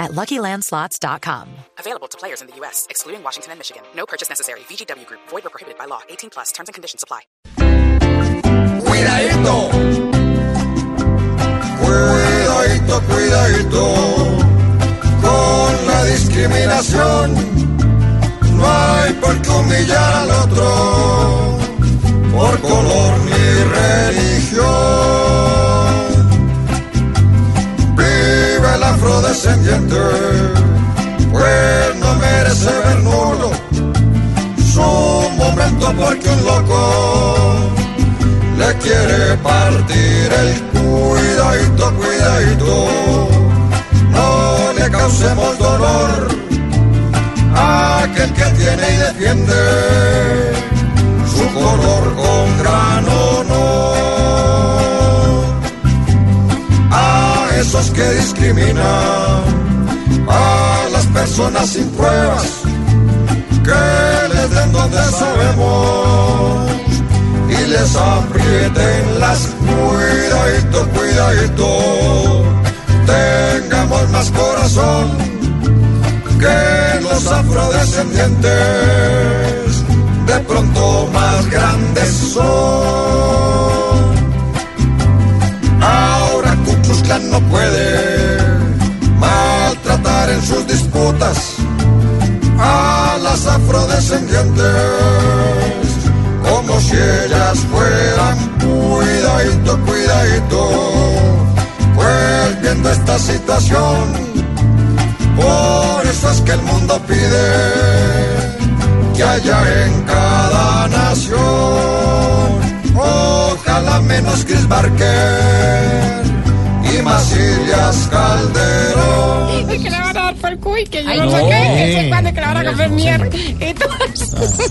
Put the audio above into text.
at LuckyLandSlots.com. Available to players in the U.S., excluding Washington and Michigan. No purchase necessary. VGW Group. Void or prohibited by law. 18 plus. Terms and conditions apply. Cuidadito. Cuidadito, cuidadito. Con la discriminación. No hay por qué humillar al otro. Afrodescendiente. Pues no merece ver nulo su momento porque un loco le quiere partir el cuidadito, cuidadito. No le causemos Que discriminan a las personas sin pruebas que les den donde sabemos y les aprieten las cuidadito, cuidadito. Tengamos más corazón que los afrodescendientes, de pronto más grandes son. Afrodescendientes como si ellas fueran cuidadito, cuidadito. Pues esta situación, por eso es que el mundo pide que haya en cada nación, ojalá menos Chris Barker y más Ilias Calderón. Dar por el cuy, que yo no sé qué, que se cuando que le van a comer mierda. Entonces,